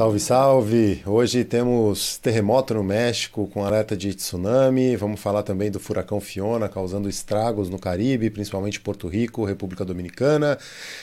Salve, salve! Hoje temos terremoto no México com alerta de tsunami. Vamos falar também do furacão Fiona causando estragos no Caribe, principalmente Porto Rico, República Dominicana.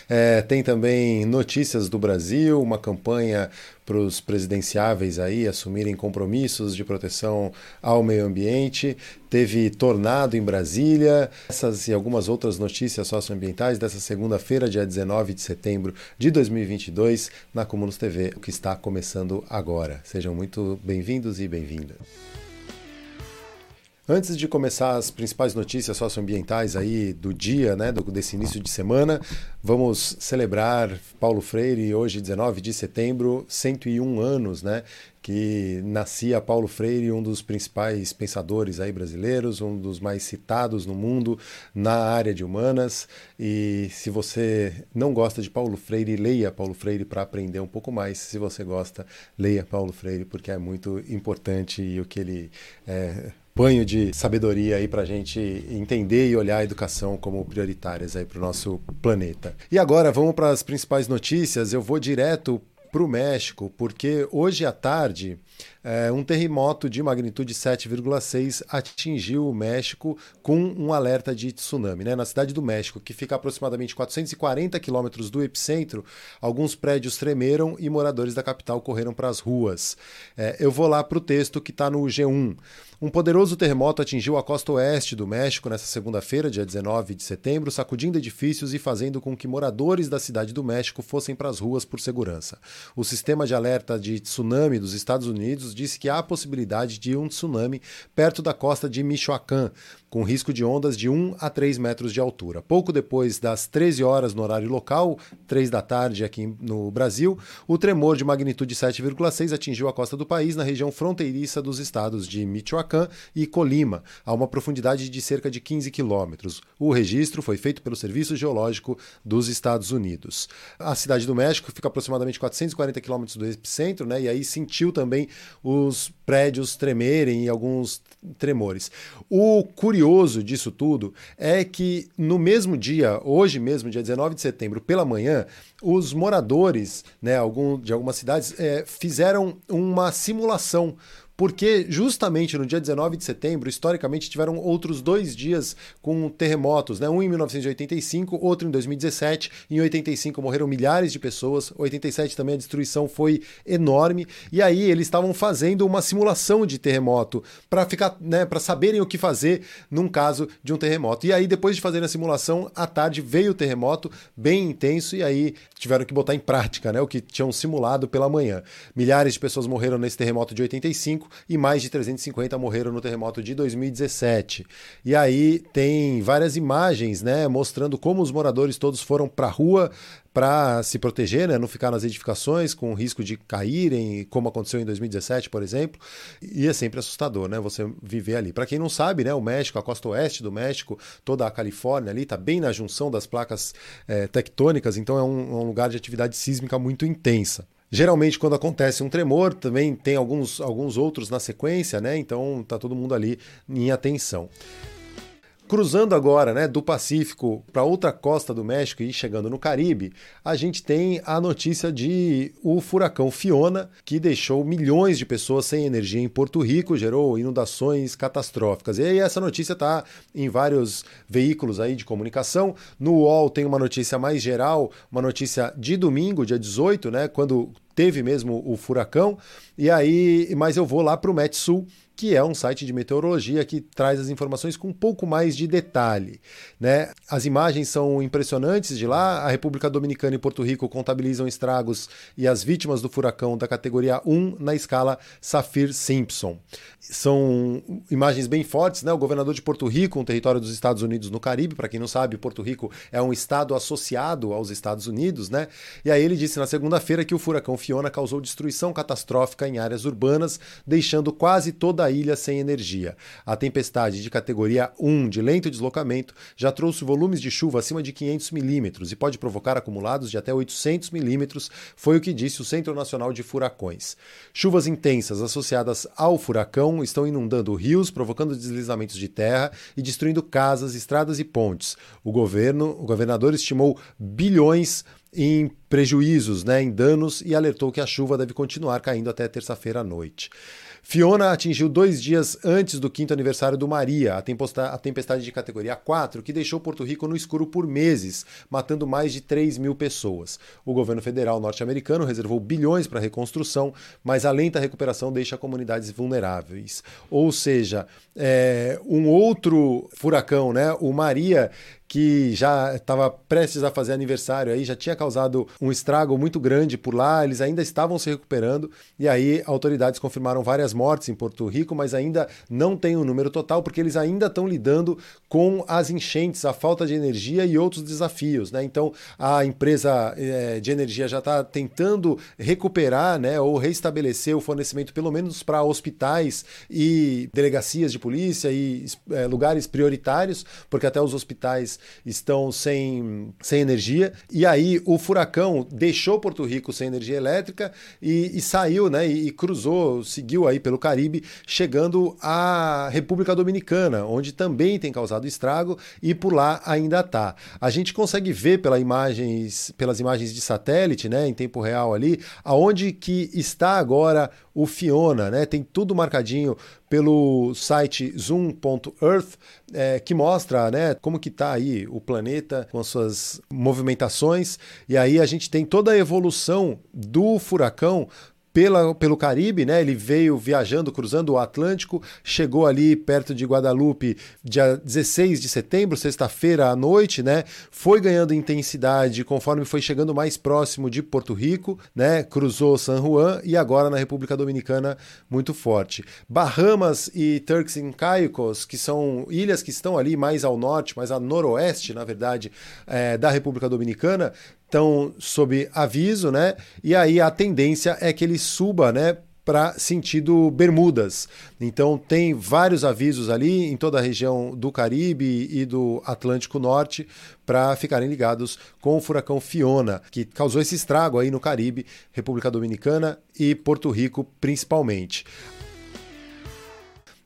É, tem também notícias do Brasil, uma campanha para os presidenciáveis aí assumirem compromissos de proteção ao meio ambiente. Teve tornado em Brasília. Essas e algumas outras notícias socioambientais dessa segunda-feira, dia 19 de setembro de 2022, na Comunos TV, o que está começando agora. Sejam muito bem-vindos e bem-vindas. Antes de começar as principais notícias socioambientais aí do dia, né, desse início de semana, vamos celebrar Paulo Freire hoje, 19 de setembro, 101 anos, né, que nascia Paulo Freire, um dos principais pensadores aí brasileiros, um dos mais citados no mundo na área de humanas. E se você não gosta de Paulo Freire, leia Paulo Freire para aprender um pouco mais. Se você gosta, leia Paulo Freire porque é muito importante e o que ele é, banho de sabedoria aí para a gente entender e olhar a educação como prioritárias aí para o nosso planeta. E agora vamos para as principais notícias. Eu vou direto para o México, porque hoje à tarde é, um terremoto de magnitude 7,6 atingiu o México com um alerta de tsunami. Né? Na cidade do México, que fica a aproximadamente 440 quilômetros do epicentro, alguns prédios tremeram e moradores da capital correram para as ruas. É, eu vou lá para o texto que está no G1. Um poderoso terremoto atingiu a costa oeste do México nesta segunda-feira, dia 19 de setembro, sacudindo edifícios e fazendo com que moradores da cidade do México fossem para as ruas por segurança. O sistema de alerta de tsunami dos Estados Unidos disse que há a possibilidade de um tsunami perto da costa de Michoacán, com risco de ondas de 1 a 3 metros de altura. Pouco depois das 13 horas no horário local, 3 da tarde aqui no Brasil, o tremor de magnitude 7,6 atingiu a costa do país na região fronteiriça dos estados de Michoacán e Colima, a uma profundidade de cerca de 15 quilômetros. O registro foi feito pelo Serviço Geológico dos Estados Unidos. A cidade do México fica aproximadamente 440 quilômetros do epicentro, né, e aí sentiu também os prédios tremerem e alguns tremores. O curioso disso tudo é que no mesmo dia, hoje mesmo, dia 19 de setembro, pela manhã, os moradores né, algum, de algumas cidades é, fizeram uma simulação porque justamente no dia 19 de setembro, historicamente, tiveram outros dois dias com terremotos, né? um em 1985, outro em 2017. Em 85 morreram milhares de pessoas, 87 também a destruição foi enorme, e aí eles estavam fazendo uma simulação de terremoto para ficar, né, para saberem o que fazer num caso de um terremoto. E aí depois de fazer a simulação, à tarde veio o terremoto bem intenso e aí tiveram que botar em prática, né, o que tinham simulado pela manhã. Milhares de pessoas morreram nesse terremoto de 85 e mais de 350 morreram no terremoto de 2017. E aí tem várias imagens, né, mostrando como os moradores todos foram para a rua para se proteger, né, não ficar nas edificações com risco de caírem, como aconteceu em 2017, por exemplo. E é sempre assustador, né, você viver ali. Para quem não sabe, né, o México, a costa oeste do México, toda a Califórnia ali está bem na junção das placas é, tectônicas, então é um, um lugar de atividade sísmica muito intensa. Geralmente, quando acontece um tremor, também tem alguns, alguns outros na sequência, né? Então tá todo mundo ali em atenção. Cruzando agora né, do Pacífico para outra costa do México e chegando no Caribe, a gente tem a notícia de o furacão Fiona, que deixou milhões de pessoas sem energia em Porto Rico, gerou inundações catastróficas. E aí essa notícia está em vários veículos aí de comunicação. No UOL tem uma notícia mais geral, uma notícia de domingo, dia 18, né, quando teve mesmo o furacão. E aí, mas eu vou lá para o Metsul que é um site de meteorologia que traz as informações com um pouco mais de detalhe. Né? As imagens são impressionantes de lá. A República Dominicana e Porto Rico contabilizam estragos e as vítimas do furacão da categoria 1 na escala Saffir-Simpson. São imagens bem fortes, né? O governador de Porto Rico, um território dos Estados Unidos no Caribe, para quem não sabe, Porto Rico é um estado associado aos Estados Unidos, né? E aí ele disse na segunda-feira que o furacão Fiona causou destruição catastrófica em áreas urbanas, deixando quase toda a ilha sem energia. A tempestade de categoria 1 de lento deslocamento já trouxe volumes de chuva acima de 500 milímetros e pode provocar acumulados de até 800 milímetros, foi o que disse o Centro Nacional de Furacões. Chuvas intensas associadas ao furacão estão inundando rios, provocando deslizamentos de terra e destruindo casas, estradas e pontes. O governo, o governador estimou bilhões em prejuízos, né, em danos, e alertou que a chuva deve continuar caindo até terça-feira à noite. Fiona atingiu dois dias antes do quinto aniversário do Maria, a tempestade de categoria 4, que deixou Porto Rico no escuro por meses, matando mais de 3 mil pessoas. O governo federal norte-americano reservou bilhões para a reconstrução, mas a lenta recuperação deixa comunidades vulneráveis. Ou seja, é, um outro furacão, né, o Maria, que já estava prestes a fazer aniversário aí, já tinha causado um estrago muito grande por lá, eles ainda estavam se recuperando, e aí autoridades confirmaram várias mortes em Porto Rico, mas ainda não tem o um número total, porque eles ainda estão lidando com as enchentes, a falta de energia e outros desafios. Né? Então a empresa é, de energia já está tentando recuperar né, ou restabelecer o fornecimento, pelo menos para hospitais e delegacias de polícia e é, lugares prioritários, porque até os hospitais estão sem, sem energia. E aí o furacão deixou Porto Rico sem energia elétrica e, e saiu, né? E, e, cruzou, seguiu aí pelo Caribe, chegando à República Dominicana, onde também tem causado estrago e por lá ainda está. A gente consegue ver pela imagens, pelas imagens de satélite, né, em tempo real ali, aonde que está agora o Fiona, né? Tem tudo marcadinho pelo site zoom.earth, é, que mostra né, como que está aí o planeta com as suas movimentações. E aí a gente tem toda a evolução do furacão pela, pelo Caribe, né? Ele veio viajando, cruzando o Atlântico, chegou ali perto de Guadalupe dia 16 de setembro, sexta-feira à noite, né? Foi ganhando intensidade conforme foi chegando mais próximo de Porto Rico, né? Cruzou San Juan e agora na República Dominicana muito forte. Bahamas e Turks and Caicos, que são ilhas que estão ali mais ao norte, mais a noroeste, na verdade, é, da República Dominicana, estão sob aviso, né? E aí a tendência é que ele suba, né? Para sentido Bermudas. Então, tem vários avisos ali em toda a região do Caribe e do Atlântico Norte para ficarem ligados com o furacão Fiona, que causou esse estrago aí no Caribe, República Dominicana e Porto Rico principalmente.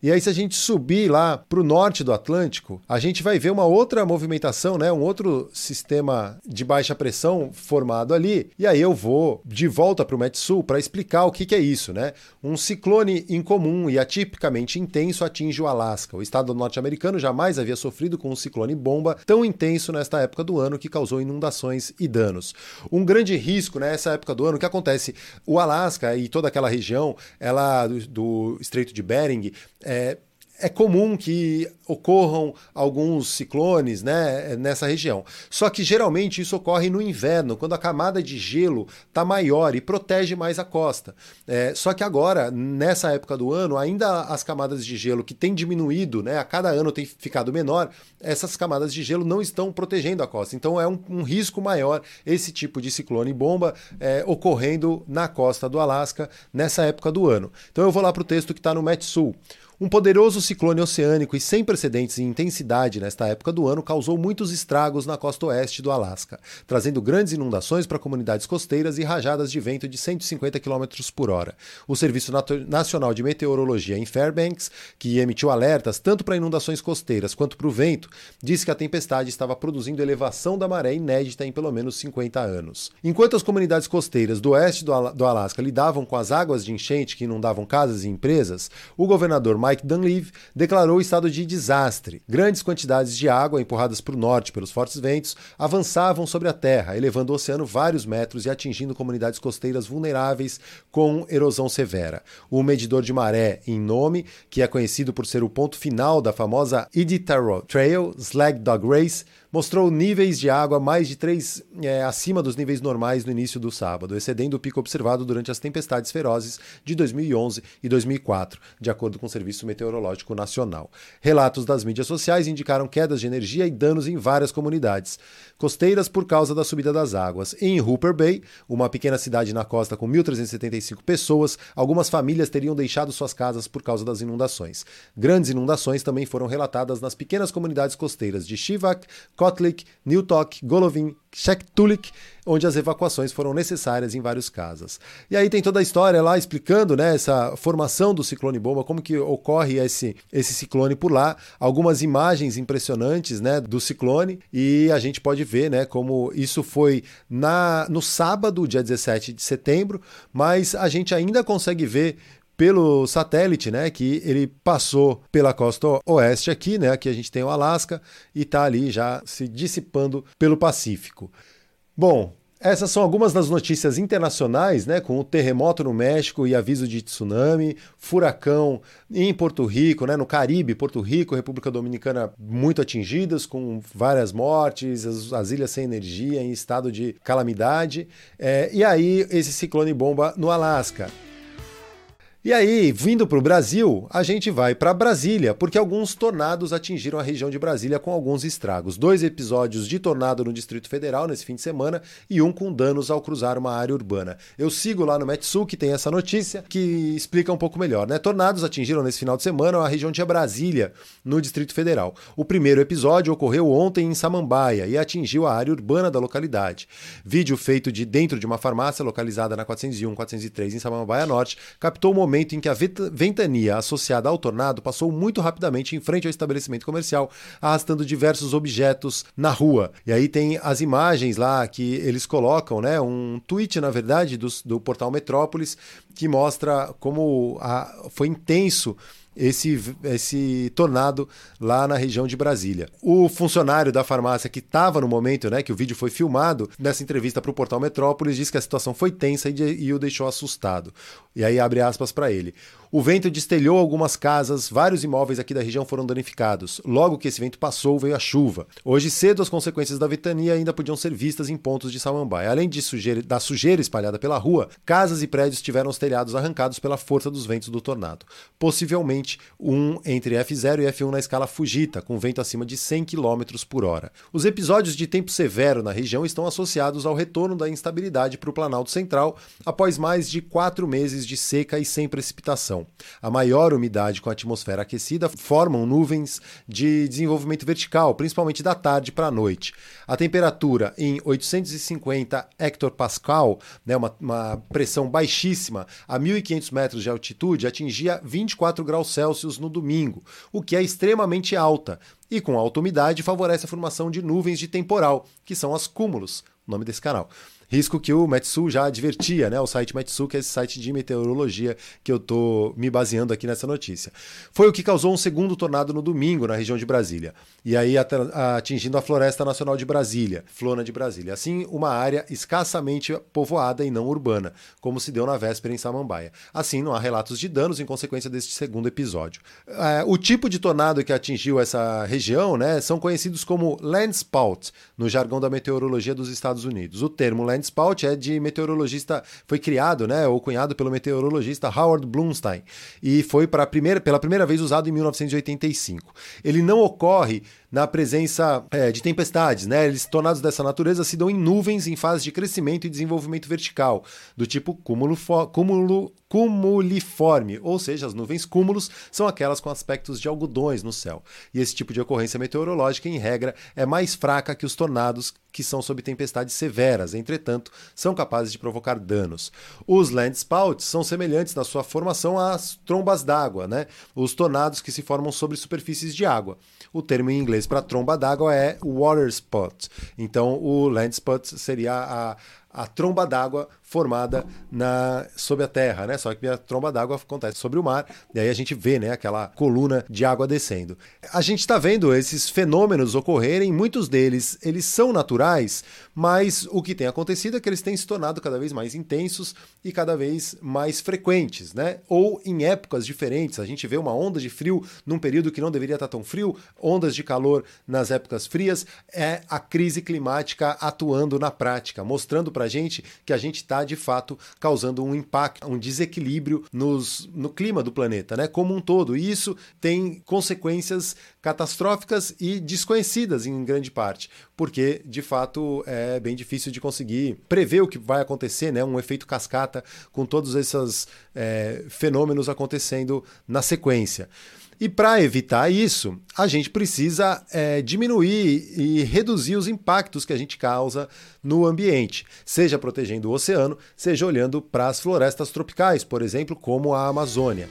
E aí, se a gente subir lá para o norte do Atlântico, a gente vai ver uma outra movimentação, né? um outro sistema de baixa pressão formado ali. E aí eu vou de volta para o Met Sul para explicar o que, que é isso. Né? Um ciclone incomum e atipicamente intenso atinge o Alasca. O estado norte-americano jamais havia sofrido com um ciclone bomba tão intenso nesta época do ano que causou inundações e danos. Um grande risco nessa época do ano que acontece o Alasca e toda aquela região, ela do, do Estreito de Bering, é, é comum que ocorram alguns ciclones né, nessa região. Só que geralmente isso ocorre no inverno, quando a camada de gelo está maior e protege mais a costa. É, só que agora, nessa época do ano, ainda as camadas de gelo que têm diminuído, né, a cada ano tem ficado menor, essas camadas de gelo não estão protegendo a costa. Então é um, um risco maior esse tipo de ciclone bomba é, ocorrendo na costa do Alasca nessa época do ano. Então eu vou lá para o texto que está no Met Sul. Um poderoso ciclone oceânico e sem precedentes em intensidade nesta época do ano causou muitos estragos na costa oeste do Alasca, trazendo grandes inundações para comunidades costeiras e rajadas de vento de 150 km por hora. O Serviço Nacional de Meteorologia em Fairbanks, que emitiu alertas tanto para inundações costeiras quanto para o vento, disse que a tempestade estava produzindo elevação da maré inédita em pelo menos 50 anos. Enquanto as comunidades costeiras do oeste do Alasca lidavam com as águas de enchente que inundavam casas e empresas, o governador Mike Mike Dunleavy declarou estado de desastre. Grandes quantidades de água empurradas para o norte pelos fortes ventos avançavam sobre a terra, elevando o oceano vários metros e atingindo comunidades costeiras vulneráveis com erosão severa. O medidor de maré em nome, que é conhecido por ser o ponto final da famosa Iditarod Trail Slag Dog Race, mostrou níveis de água mais de 3 é, acima dos níveis normais no início do sábado, excedendo o pico observado durante as tempestades ferozes de 2011 e 2004, de acordo com o Serviço Meteorológico Nacional. Relatos das mídias sociais indicaram quedas de energia e danos em várias comunidades costeiras por causa da subida das águas. Em Hooper Bay, uma pequena cidade na costa com 1.375 pessoas, algumas famílias teriam deixado suas casas por causa das inundações. Grandes inundações também foram relatadas nas pequenas comunidades costeiras de Shivak, Kotlik, Newtok, Golovin, Shektulik, onde as evacuações foram necessárias em vários casos. E aí tem toda a história lá explicando né, essa formação do ciclone bomba, como que ocorre esse, esse ciclone por lá, algumas imagens impressionantes né, do ciclone, e a gente pode ver né, como isso foi na, no sábado, dia 17 de setembro, mas a gente ainda consegue ver pelo satélite, né, que ele passou pela costa oeste aqui, né, aqui a gente tem o Alasca e está ali já se dissipando pelo Pacífico. Bom, essas são algumas das notícias internacionais, né, com o terremoto no México e aviso de tsunami, furacão em Porto Rico, né, no Caribe, Porto Rico, República Dominicana muito atingidas, com várias mortes, as, as ilhas sem energia, em estado de calamidade, é, e aí esse ciclone bomba no Alasca. E aí, vindo para o Brasil, a gente vai para Brasília, porque alguns tornados atingiram a região de Brasília com alguns estragos. Dois episódios de tornado no Distrito Federal nesse fim de semana e um com danos ao cruzar uma área urbana. Eu sigo lá no Metsu, que tem essa notícia, que explica um pouco melhor. Né? Tornados atingiram nesse final de semana a região de Brasília, no Distrito Federal. O primeiro episódio ocorreu ontem em Samambaia e atingiu a área urbana da localidade. Vídeo feito de dentro de uma farmácia localizada na 401-403 em Samambaia Norte captou o momento momento em que a ventania associada ao tornado passou muito rapidamente em frente ao estabelecimento comercial, arrastando diversos objetos na rua. E aí tem as imagens lá que eles colocam, né? Um tweet, na verdade, do, do portal Metrópolis, que mostra como a, foi intenso esse, esse tornado lá na região de Brasília. O funcionário da farmácia que estava no momento né, que o vídeo foi filmado, nessa entrevista para o portal Metrópolis, disse que a situação foi tensa e, e o deixou assustado. E aí abre aspas para ele. O vento destelhou algumas casas, vários imóveis aqui da região foram danificados. Logo que esse vento passou, veio a chuva. Hoje cedo, as consequências da ventania ainda podiam ser vistas em pontos de Samambaia. Além de sujeira, da sujeira espalhada pela rua, casas e prédios tiveram os telhados arrancados pela força dos ventos do tornado. Possivelmente um entre F0 e F1 na escala Fujita, com vento acima de 100 km por hora. Os episódios de tempo severo na região estão associados ao retorno da instabilidade para o Planalto Central após mais de quatro meses de seca e sem precipitação. A maior umidade com a atmosfera aquecida formam nuvens de desenvolvimento vertical, principalmente da tarde para a noite. A temperatura em 850 hectopascal, né, uma, uma pressão baixíssima, a 1.500 metros de altitude, atingia 24 graus Celsius no domingo, o que é extremamente alta, e com alta umidade favorece a formação de nuvens de temporal, que são as cúmulos, nome desse canal. Risco que o Metsu já advertia, né? O site Metsu, que é esse site de meteorologia que eu tô me baseando aqui nessa notícia. Foi o que causou um segundo tornado no domingo na região de Brasília. E aí atingindo a Floresta Nacional de Brasília, Flona de Brasília. Assim, uma área escassamente povoada e não urbana, como se deu na véspera em Samambaia. Assim, não há relatos de danos em consequência deste segundo episódio. É, o tipo de tornado que atingiu essa região, né, são conhecidos como landspout, no jargão da meteorologia dos Estados Unidos. O termo land Spout é de meteorologista, foi criado, né, ou cunhado pelo meteorologista Howard Blumstein e foi para primeira, pela primeira vez usado em 1985. Ele não ocorre na presença é, de tempestades, né? Eles, tornados dessa natureza, se dão em nuvens em fase de crescimento e desenvolvimento vertical, do tipo cúmulo, cúmulo cumuliforme, ou seja, as nuvens cúmulos são aquelas com aspectos de algodões no céu. E esse tipo de ocorrência meteorológica, em regra, é mais fraca que os tornados que são sob tempestades severas, entretanto, são capazes de provocar danos. Os landspouts são semelhantes na sua formação às trombas d'água, né? Os tornados que se formam sobre superfícies de água. O termo em inglês para tromba d'água é water spot. Então, o land spot seria a, a tromba d'água formada na, sob a terra, né? Só que a tromba d'água acontece sobre o mar, e aí a gente vê né, aquela coluna de água descendo. A gente está vendo esses fenômenos ocorrerem, muitos deles eles são naturais, mas o que tem acontecido é que eles têm se tornado cada vez mais intensos e cada vez mais frequentes, né? Ou em épocas diferentes. A gente vê uma onda de frio num período que não deveria estar tão frio, ondas de calor nas épocas frias. É a crise climática atuando na prática, mostrando para a gente que a gente está de fato causando um impacto, um desequilíbrio nos, no clima do planeta, né? Como um todo. E isso tem consequências catastróficas e desconhecidas em grande parte, porque de fato é bem difícil de conseguir prever o que vai acontecer, né? Um efeito cascata com todos esses é, fenômenos acontecendo na sequência. E para evitar isso, a gente precisa é, diminuir e reduzir os impactos que a gente causa no ambiente, seja protegendo o oceano, seja olhando para as florestas tropicais, por exemplo, como a Amazônia.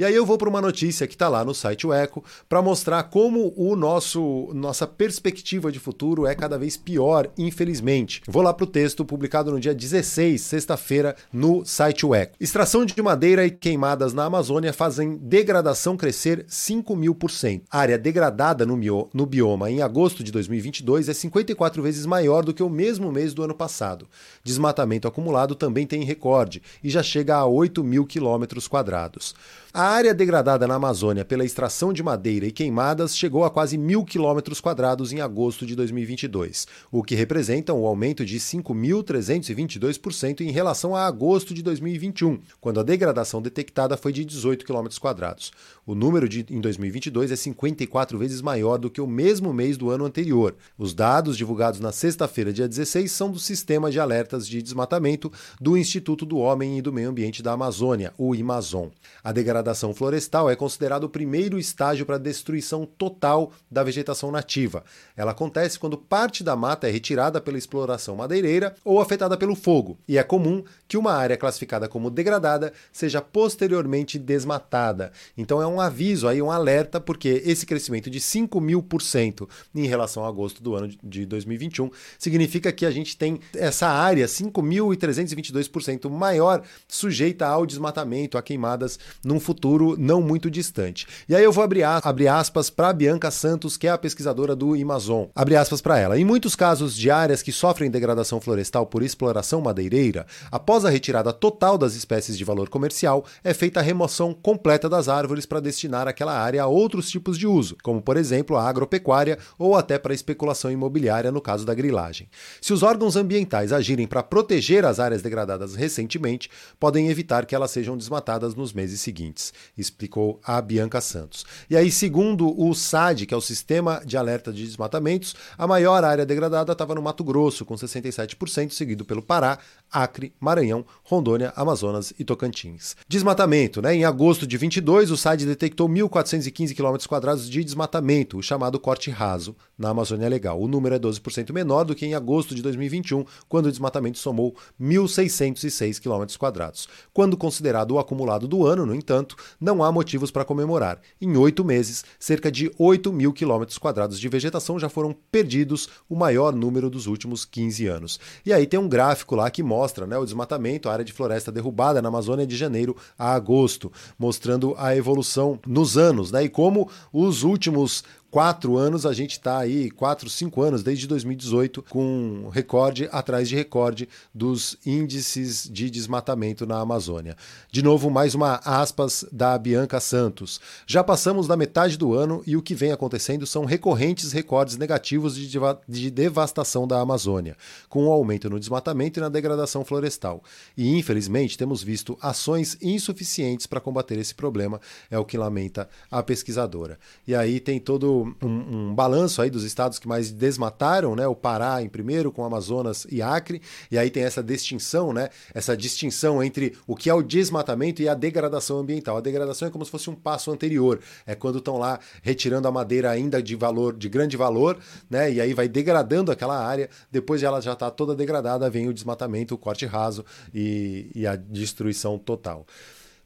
E aí eu vou para uma notícia que está lá no site o Eco para mostrar como o nosso nossa perspectiva de futuro é cada vez pior, infelizmente. Vou lá para o texto publicado no dia 16, sexta-feira, no site o Eco. Extração de madeira e queimadas na Amazônia fazem degradação crescer 5 mil por cento. Área degradada no, no bioma em agosto de 2022 é 54 vezes maior do que o mesmo mês do ano passado. Desmatamento acumulado também tem recorde e já chega a 8 mil quilômetros quadrados. A área degradada na Amazônia pela extração de madeira e queimadas chegou a quase mil quilômetros quadrados em agosto de 2022, o que representa um aumento de 5.322% em relação a agosto de 2021, quando a degradação detectada foi de 18 quilômetros quadrados. O número de, em 2022 é 54 vezes maior do que o mesmo mês do ano anterior. Os dados divulgados na sexta-feira, dia 16, são do Sistema de Alertas de Desmatamento do Instituto do Homem e do Meio Ambiente da Amazônia, o IMAZON. A degradação degradação florestal é considerado o primeiro estágio para a destruição total da vegetação nativa. Ela acontece quando parte da mata é retirada pela exploração madeireira ou afetada pelo fogo, e é comum que uma área classificada como degradada seja posteriormente desmatada. Então é um aviso aí, um alerta, porque esse crescimento de 5 mil por cento em relação a agosto do ano de 2021 significa que a gente tem essa área 5.322% maior sujeita ao desmatamento, a queimadas num futuro futuro não muito distante. E aí eu vou abrir, abrir aspas para Bianca Santos, que é a pesquisadora do Amazon. Abre aspas para ela. Em muitos casos de áreas que sofrem degradação florestal por exploração madeireira, após a retirada total das espécies de valor comercial, é feita a remoção completa das árvores para destinar aquela área a outros tipos de uso, como por exemplo a agropecuária ou até para especulação imobiliária no caso da grilagem. Se os órgãos ambientais agirem para proteger as áreas degradadas recentemente, podem evitar que elas sejam desmatadas nos meses seguintes explicou a Bianca Santos. E aí, segundo o SAD, que é o Sistema de Alerta de Desmatamentos, a maior área degradada estava no Mato Grosso, com 67%, seguido pelo Pará, Acre, Maranhão, Rondônia, Amazonas e Tocantins. Desmatamento, né? Em agosto de 22, o SAD detectou 1.415 km de desmatamento, o chamado corte raso, na Amazônia Legal. O número é 12% menor do que em agosto de 2021, quando o desmatamento somou 1.606 km. Quando considerado o acumulado do ano, no entanto, não há motivos para comemorar. Em oito meses, cerca de 8 mil quilômetros quadrados de vegetação já foram perdidos, o maior número dos últimos 15 anos. E aí tem um gráfico lá que mostra mostra né, o desmatamento, a área de floresta derrubada na Amazônia de janeiro a agosto, mostrando a evolução nos anos né, e como os últimos quatro anos, a gente está aí, quatro, cinco anos, desde 2018, com recorde atrás de recorde dos índices de desmatamento na Amazônia. De novo, mais uma aspas da Bianca Santos. Já passamos da metade do ano e o que vem acontecendo são recorrentes recordes negativos de, de devastação da Amazônia, com o um aumento no desmatamento e na degradação florestal. E, infelizmente, temos visto ações insuficientes para combater esse problema, é o que lamenta a pesquisadora. E aí tem todo um, um, balanço aí dos estados que mais desmataram, né? O Pará em primeiro, com Amazonas e Acre, e aí tem essa distinção, né? Essa distinção entre o que é o desmatamento e a degradação ambiental. A degradação é como se fosse um passo anterior, é quando estão lá retirando a madeira ainda de valor, de grande valor, né? E aí vai degradando aquela área, depois de ela já está toda degradada, vem o desmatamento, o corte raso e, e a destruição total.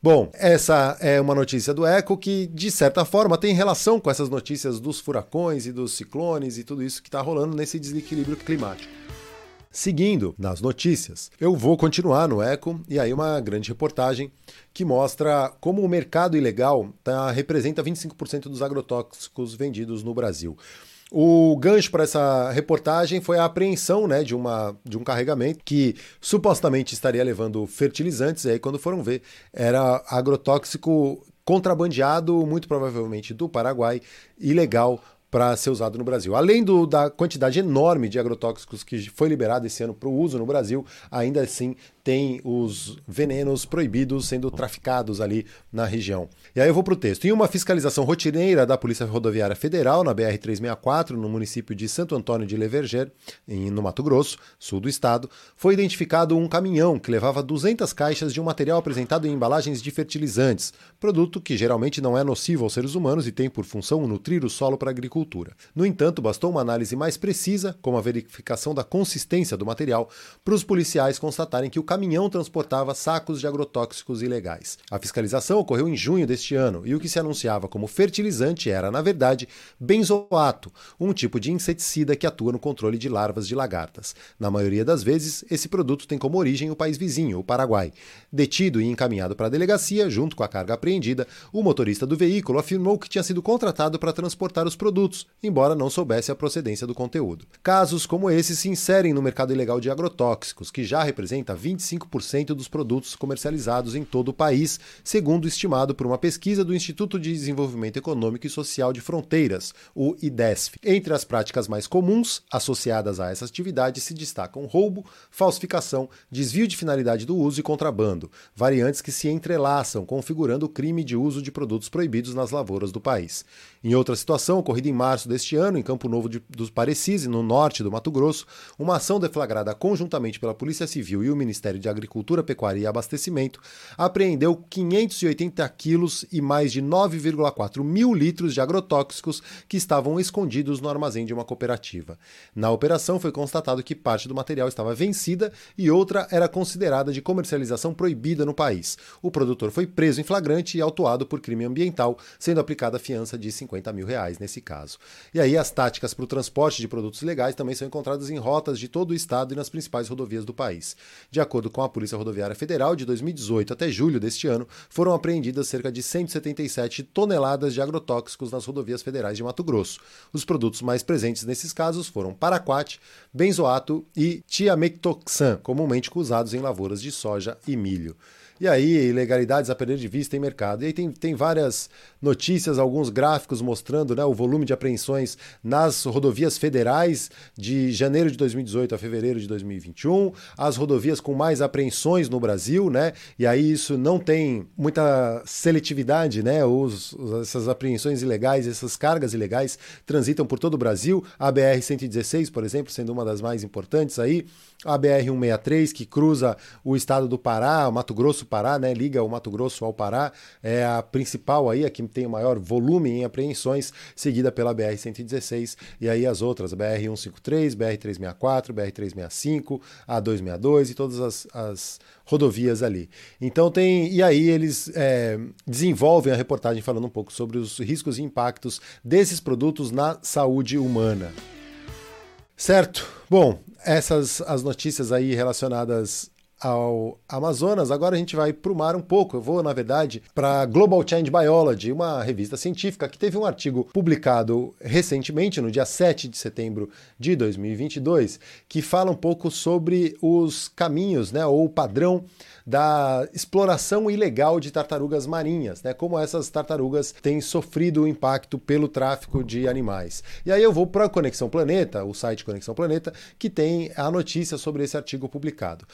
Bom, essa é uma notícia do Eco que, de certa forma, tem relação com essas notícias dos furacões e dos ciclones e tudo isso que está rolando nesse desequilíbrio climático. Seguindo nas notícias, eu vou continuar no Eco e aí uma grande reportagem que mostra como o mercado ilegal tá, representa 25% dos agrotóxicos vendidos no Brasil. O gancho para essa reportagem foi a apreensão né, de, uma, de um carregamento que supostamente estaria levando fertilizantes, e aí quando foram ver, era agrotóxico contrabandeado, muito provavelmente do Paraguai, ilegal para ser usado no Brasil. Além do, da quantidade enorme de agrotóxicos que foi liberada esse ano para o uso no Brasil, ainda assim tem os venenos proibidos sendo traficados ali na região. E aí eu vou para o texto. Em uma fiscalização rotineira da Polícia Rodoviária Federal, na BR-364, no município de Santo Antônio de Leverger, no Mato Grosso, sul do estado, foi identificado um caminhão que levava 200 caixas de um material apresentado em embalagens de fertilizantes, produto que geralmente não é nocivo aos seres humanos e tem por função nutrir o solo para a agricultura. No entanto, bastou uma análise mais precisa, como a verificação da consistência do material, para os policiais constatarem que o caminhão transportava sacos de agrotóxicos ilegais. A fiscalização ocorreu em junho deste ano e o que se anunciava como fertilizante era, na verdade, benzoato, um tipo de inseticida que atua no controle de larvas de lagartas. Na maioria das vezes, esse produto tem como origem o país vizinho, o Paraguai. Detido e encaminhado para a delegacia, junto com a carga apreendida, o motorista do veículo afirmou que tinha sido contratado para transportar os produtos, embora não soubesse a procedência do conteúdo. Casos como esse se inserem no mercado ilegal de agrotóxicos, que já representa 20 25% dos produtos comercializados em todo o país, segundo estimado por uma pesquisa do Instituto de Desenvolvimento Econômico e Social de Fronteiras, o IDESF. Entre as práticas mais comuns associadas a essa atividade se destacam roubo, falsificação, desvio de finalidade do uso e contrabando, variantes que se entrelaçam, configurando o crime de uso de produtos proibidos nas lavouras do país. Em outra situação, ocorrida em março deste ano, em Campo Novo de, dos Parecis, no norte do Mato Grosso, uma ação deflagrada conjuntamente pela Polícia Civil e o Ministério de Agricultura, Pecuária e Abastecimento apreendeu 580 quilos e mais de 9,4 mil litros de agrotóxicos que estavam escondidos no armazém de uma cooperativa. Na operação foi constatado que parte do material estava vencida e outra era considerada de comercialização proibida no país. O produtor foi preso em flagrante e autuado por crime ambiental, sendo aplicada fiança de 50 mil reais nesse caso. E aí as táticas para o transporte de produtos ilegais também são encontradas em rotas de todo o estado e nas principais rodovias do país. De acordo com a Polícia Rodoviária Federal, de 2018 até julho deste ano, foram apreendidas cerca de 177 toneladas de agrotóxicos nas rodovias federais de Mato Grosso. Os produtos mais presentes nesses casos foram paraquat, benzoato e tiamectoxan, comumente usados em lavouras de soja e milho. E aí, ilegalidades a perder de vista em mercado. E aí tem, tem várias notícias, alguns gráficos mostrando né, o volume de apreensões nas rodovias federais de janeiro de 2018 a fevereiro de 2021, as rodovias com mais apreensões no Brasil, né? E aí isso não tem muita seletividade, né? Os, essas apreensões ilegais, essas cargas ilegais transitam por todo o Brasil. A BR-116, por exemplo, sendo uma das mais importantes aí, a BR-163, que cruza o estado do Pará, Mato Grosso, Pará, né? Liga o Mato Grosso ao Pará, é a principal aí, a que tem o maior volume em apreensões, seguida pela BR-116 e aí as outras, a BR-153, BR-364, BR-365, a 262 e todas as, as rodovias ali. Então tem. E aí eles é, desenvolvem a reportagem falando um pouco sobre os riscos e impactos desses produtos na saúde humana. Certo? Bom, essas as notícias aí relacionadas ao Amazonas, agora a gente vai para o mar um pouco. Eu vou, na verdade, para Global Change Biology, uma revista científica que teve um artigo publicado recentemente, no dia 7 de setembro de 2022, que fala um pouco sobre os caminhos, né, ou o padrão da exploração ilegal de tartarugas marinhas, né? Como essas tartarugas têm sofrido o impacto pelo tráfico de animais. E aí eu vou para a Conexão Planeta, o site Conexão Planeta, que tem a notícia sobre esse artigo publicado.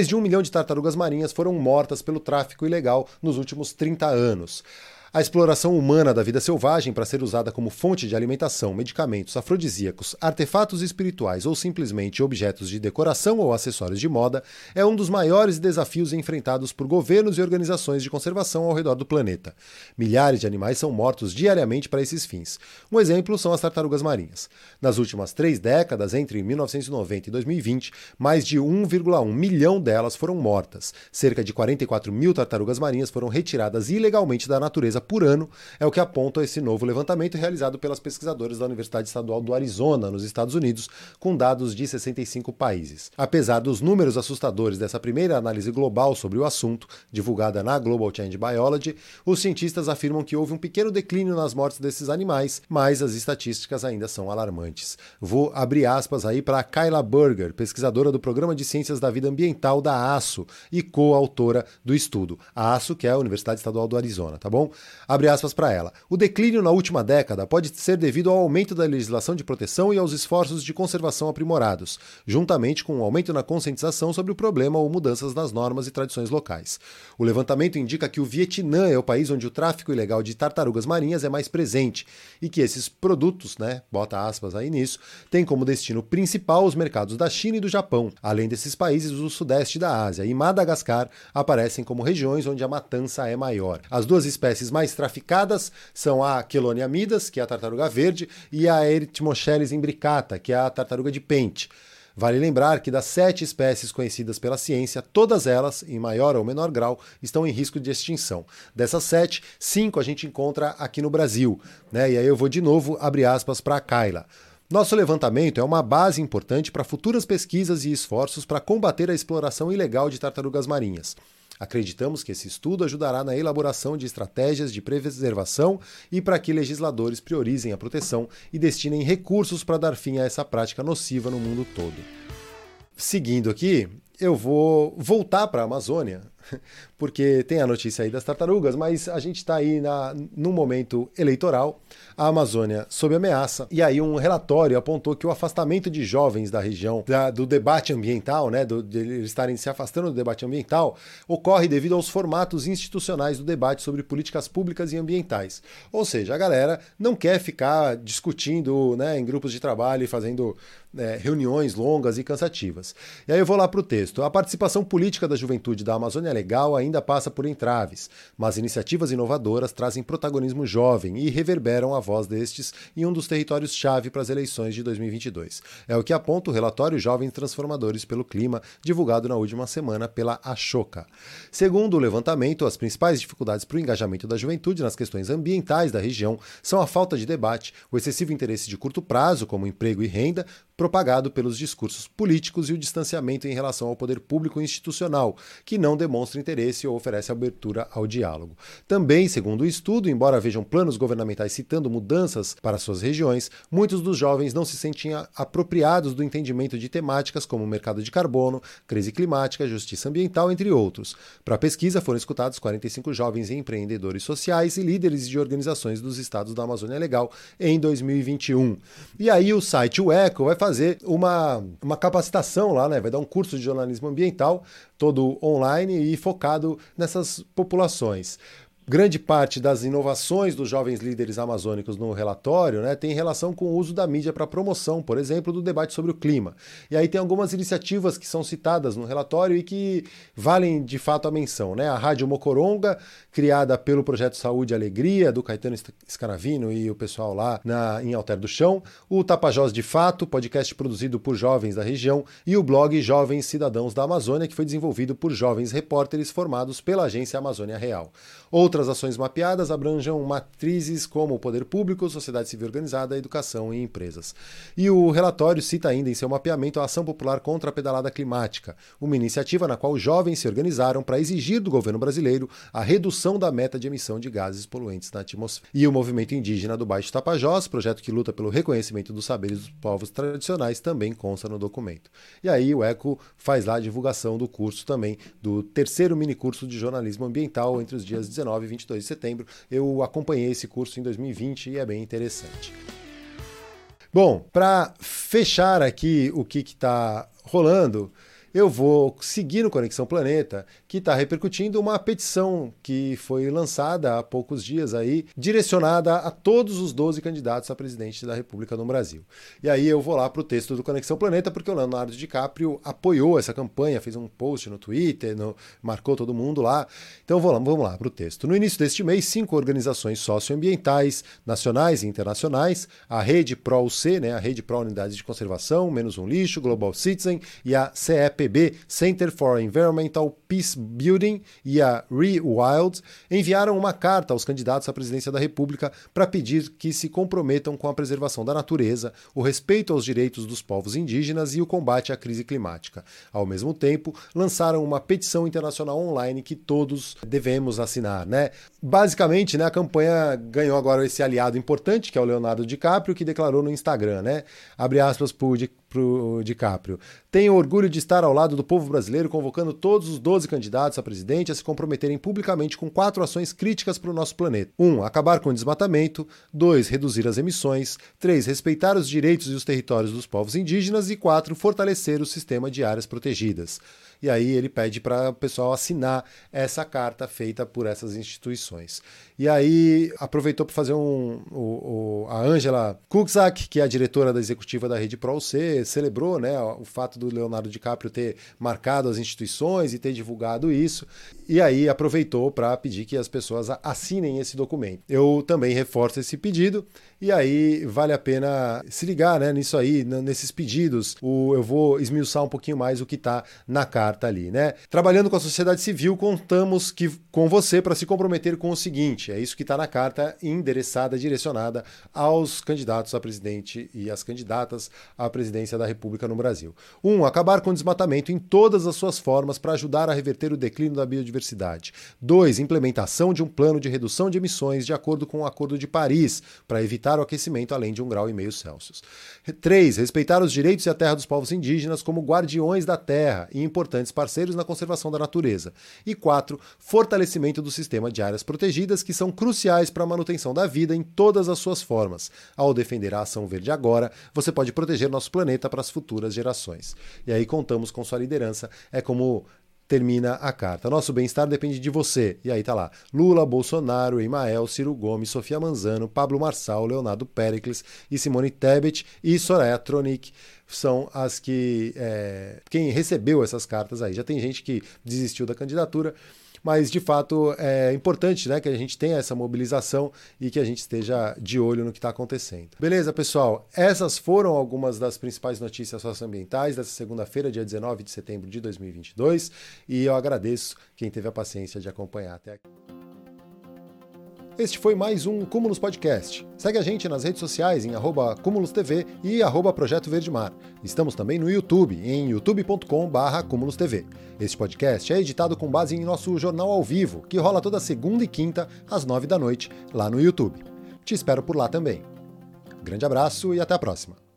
Mais de um milhão de tartarugas marinhas foram mortas pelo tráfico ilegal nos últimos 30 anos. A exploração humana da vida selvagem para ser usada como fonte de alimentação, medicamentos, afrodisíacos, artefatos espirituais ou simplesmente objetos de decoração ou acessórios de moda é um dos maiores desafios enfrentados por governos e organizações de conservação ao redor do planeta. Milhares de animais são mortos diariamente para esses fins. Um exemplo são as tartarugas marinhas. Nas últimas três décadas, entre 1990 e 2020, mais de 1,1 milhão delas foram mortas. Cerca de 44 mil tartarugas marinhas foram retiradas ilegalmente da natureza natureza por ano, é o que aponta esse novo levantamento realizado pelas pesquisadoras da Universidade Estadual do Arizona, nos Estados Unidos, com dados de 65 países. Apesar dos números assustadores dessa primeira análise global sobre o assunto, divulgada na Global Change Biology, os cientistas afirmam que houve um pequeno declínio nas mortes desses animais, mas as estatísticas ainda são alarmantes. Vou abrir aspas aí para Kyla Berger, pesquisadora do Programa de Ciências da Vida Ambiental da ASO e coautora do estudo. A ASO, que é a Universidade Estadual do Arizona, tá bom? Abre aspas para ela. O declínio na última década pode ser devido ao aumento da legislação de proteção e aos esforços de conservação aprimorados, juntamente com um aumento na conscientização sobre o problema ou mudanças nas normas e tradições locais. O levantamento indica que o Vietnã é o país onde o tráfico ilegal de tartarugas marinhas é mais presente e que esses produtos, né, bota aspas aí nisso, têm como destino principal os mercados da China e do Japão. Além desses países, o sudeste da Ásia e Madagascar aparecem como regiões onde a matança é maior. As duas espécies mais traficadas são a Chelonia midas, que é a tartaruga verde, e a Erythmocheles imbricata, que é a tartaruga de pente. Vale lembrar que das sete espécies conhecidas pela ciência, todas elas, em maior ou menor grau, estão em risco de extinção. Dessas sete, cinco a gente encontra aqui no Brasil. Né? E aí eu vou de novo abrir aspas para a Kyla. Nosso levantamento é uma base importante para futuras pesquisas e esforços para combater a exploração ilegal de tartarugas marinhas. Acreditamos que esse estudo ajudará na elaboração de estratégias de preservação e para que legisladores priorizem a proteção e destinem recursos para dar fim a essa prática nociva no mundo todo. Seguindo aqui, eu vou voltar para a Amazônia, porque tem a notícia aí das tartarugas, mas a gente está aí na, no momento eleitoral, a Amazônia sob ameaça, e aí um relatório apontou que o afastamento de jovens da região da, do debate ambiental, né, do, de eles estarem se afastando do debate ambiental, ocorre devido aos formatos institucionais do debate sobre políticas públicas e ambientais. Ou seja, a galera não quer ficar discutindo né, em grupos de trabalho e fazendo é, reuniões longas e cansativas. E aí eu vou lá para o texto. A participação política da juventude da Amazônia Legal ainda passa por entraves, mas iniciativas inovadoras trazem protagonismo jovem e reverberam a voz destes em um dos territórios-chave para as eleições de 2022. É o que aponta o relatório Jovens Transformadores pelo Clima, divulgado na última semana pela Ashoka. Segundo o levantamento, as principais dificuldades para o engajamento da juventude nas questões ambientais da região são a falta de debate, o excessivo interesse de curto prazo, como emprego e renda, propagado pelos discursos políticos e o distanciamento em relação ao poder público institucional, que não demonstra interesse ou oferece abertura ao diálogo. Também, segundo o estudo, embora vejam planos governamentais citando mudanças para suas regiões, muitos dos jovens não se sentiam apropriados do entendimento de temáticas como mercado de carbono, crise climática, justiça ambiental, entre outros. Para a pesquisa, foram escutados 45 jovens empreendedores sociais e líderes de organizações dos estados da Amazônia Legal em 2021. E aí o site O Eco vai fazer uma, uma capacitação lá, né? Vai dar um curso de jornalismo ambiental, todo online e focado nessas populações grande parte das inovações dos jovens líderes amazônicos no relatório né, tem relação com o uso da mídia para promoção, por exemplo, do debate sobre o clima. E aí tem algumas iniciativas que são citadas no relatório e que valem de fato a menção. Né? A Rádio Mocoronga, criada pelo Projeto Saúde e Alegria, do Caetano Scaravino e o pessoal lá na, em Alter do Chão, o Tapajós de Fato, podcast produzido por jovens da região, e o blog Jovens Cidadãos da Amazônia, que foi desenvolvido por jovens repórteres formados pela Agência Amazônia Real. Outras ações mapeadas abranjam matrizes como o poder público, sociedade civil organizada, educação e empresas. E o relatório cita ainda em seu mapeamento a ação popular contra a pedalada climática, uma iniciativa na qual jovens se organizaram para exigir do governo brasileiro a redução da meta de emissão de gases poluentes na atmosfera. E o movimento indígena do Baixo Tapajós, projeto que luta pelo reconhecimento dos saberes dos povos tradicionais, também consta no documento. E aí o ECO faz lá a divulgação do curso também, do terceiro mini curso de jornalismo ambiental entre os dias 19 e 22 de setembro. Eu acompanhei esse curso em 2020 e é bem interessante. Bom, para fechar aqui o que está rolando, eu vou seguir no Conexão Planeta, que está repercutindo uma petição que foi lançada há poucos dias aí, direcionada a todos os 12 candidatos a presidente da República no Brasil. E aí eu vou lá para o texto do Conexão Planeta, porque o Leonardo DiCaprio apoiou essa campanha, fez um post no Twitter, no, marcou todo mundo lá. Então vamos lá, vamos lá para o texto. No início deste mês, cinco organizações socioambientais, nacionais e internacionais, a Rede Pro-UC, né, a Rede Pro Unidades de Conservação, Menos um Lixo, Global Citizen e a CEP CEPB, Center for Environmental Peace Building, e a ReWild enviaram uma carta aos candidatos à presidência da República para pedir que se comprometam com a preservação da natureza, o respeito aos direitos dos povos indígenas e o combate à crise climática. Ao mesmo tempo, lançaram uma petição internacional online que todos devemos assinar, né? Basicamente, né, a campanha ganhou agora esse aliado importante, que é o Leonardo DiCaprio, que declarou no Instagram, né? Abre aspas pro, pro DiCaprio. Tenho orgulho de estar ao lado do povo brasileiro, convocando todos os 12 candidatos a presidente a se comprometerem publicamente com quatro ações críticas para o nosso planeta. 1. Um, acabar com o desmatamento. 2. Reduzir as emissões. 3. Respeitar os direitos e os territórios dos povos indígenas. E 4. Fortalecer o sistema de áreas protegidas e aí ele pede para o pessoal assinar essa carta feita por essas instituições. E aí aproveitou para fazer um. O, o, a Angela Kukzak, que é a diretora da executiva da Rede ProC, celebrou né, o fato do Leonardo DiCaprio ter marcado as instituições e ter divulgado isso. E aí aproveitou para pedir que as pessoas assinem esse documento. Eu também reforço esse pedido. E aí vale a pena se ligar né, nisso aí, nesses pedidos. O, eu vou esmiuçar um pouquinho mais o que está na carta ali. Né? Trabalhando com a sociedade civil, contamos que, com você para se comprometer com o seguinte: é isso que está na carta endereçada, direcionada aos candidatos a presidente e às candidatas à presidência da República no Brasil. 1. Um, acabar com o desmatamento em todas as suas formas para ajudar a reverter o declínio da biodiversidade. 2. Implementação de um plano de redução de emissões de acordo com o Acordo de Paris, para evitar o aquecimento além de um grau e meio Celsius. 3. Respeitar os direitos e a terra dos povos indígenas como guardiões da terra e importantes parceiros na conservação da natureza. E 4. Fortalecimento do sistema de áreas protegidas que são cruciais para a manutenção da vida em todas as suas formas. Ao defender a ação verde agora, você pode proteger nosso planeta para as futuras gerações. E aí contamos com sua liderança. É como termina a carta. Nosso bem-estar depende de você. E aí tá lá: Lula, Bolsonaro, Emael, Ciro Gomes, Sofia Manzano, Pablo Marçal, Leonardo Pericles e Simone Tebet e Soraya Tronic são as que. É, quem recebeu essas cartas aí. Já tem gente que desistiu da candidatura mas de fato é importante né, que a gente tenha essa mobilização e que a gente esteja de olho no que está acontecendo. Beleza, pessoal? Essas foram algumas das principais notícias socioambientais dessa segunda-feira, dia 19 de setembro de 2022, e eu agradeço quem teve a paciência de acompanhar até aqui. Este foi mais um Cúmulos Podcast. Segue a gente nas redes sociais em arroba TV e arroba Projeto Verde Mar. Estamos também no YouTube, em youtube.com.br CúmulosTV. Este podcast é editado com base em nosso jornal ao vivo, que rola toda segunda e quinta, às nove da noite, lá no YouTube. Te espero por lá também. Grande abraço e até a próxima.